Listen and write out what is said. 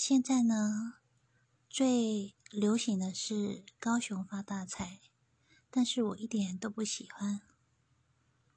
现在呢最流行的是高雄发大财但是我一点都不喜欢。